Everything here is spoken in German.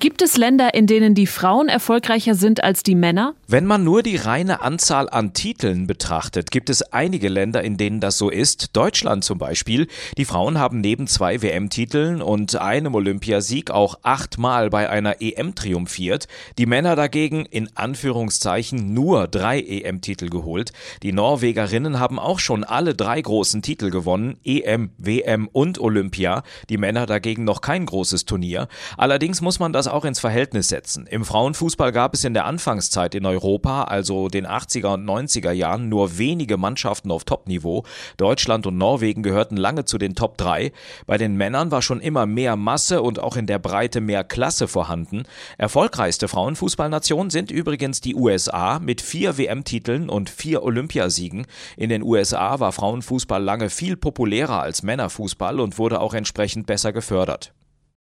Gibt es Länder, in denen die Frauen erfolgreicher sind als die Männer? Wenn man nur die reine Anzahl an Titeln betrachtet, gibt es einige Länder, in denen das so ist. Deutschland zum Beispiel. Die Frauen haben neben zwei WM-Titeln und einem Olympiasieg auch achtmal bei einer EM triumphiert. Die Männer dagegen in Anführungszeichen nur drei EM-Titel geholt. Die Norwegerinnen haben auch schon alle drei großen Titel gewonnen. EM, WM und Olympia. Die Männer dagegen noch kein großes Turnier. Allerdings muss man das auch ins Verhältnis setzen. Im Frauenfußball gab es in der Anfangszeit in Europa, also den 80er und 90er Jahren, nur wenige Mannschaften auf Topniveau. Deutschland und Norwegen gehörten lange zu den Top 3. Bei den Männern war schon immer mehr Masse und auch in der Breite mehr Klasse vorhanden. Erfolgreichste Frauenfußballnation sind übrigens die USA mit vier WM-Titeln und vier Olympiasiegen. In den USA war Frauenfußball lange viel populärer als Männerfußball und wurde auch entsprechend besser gefördert.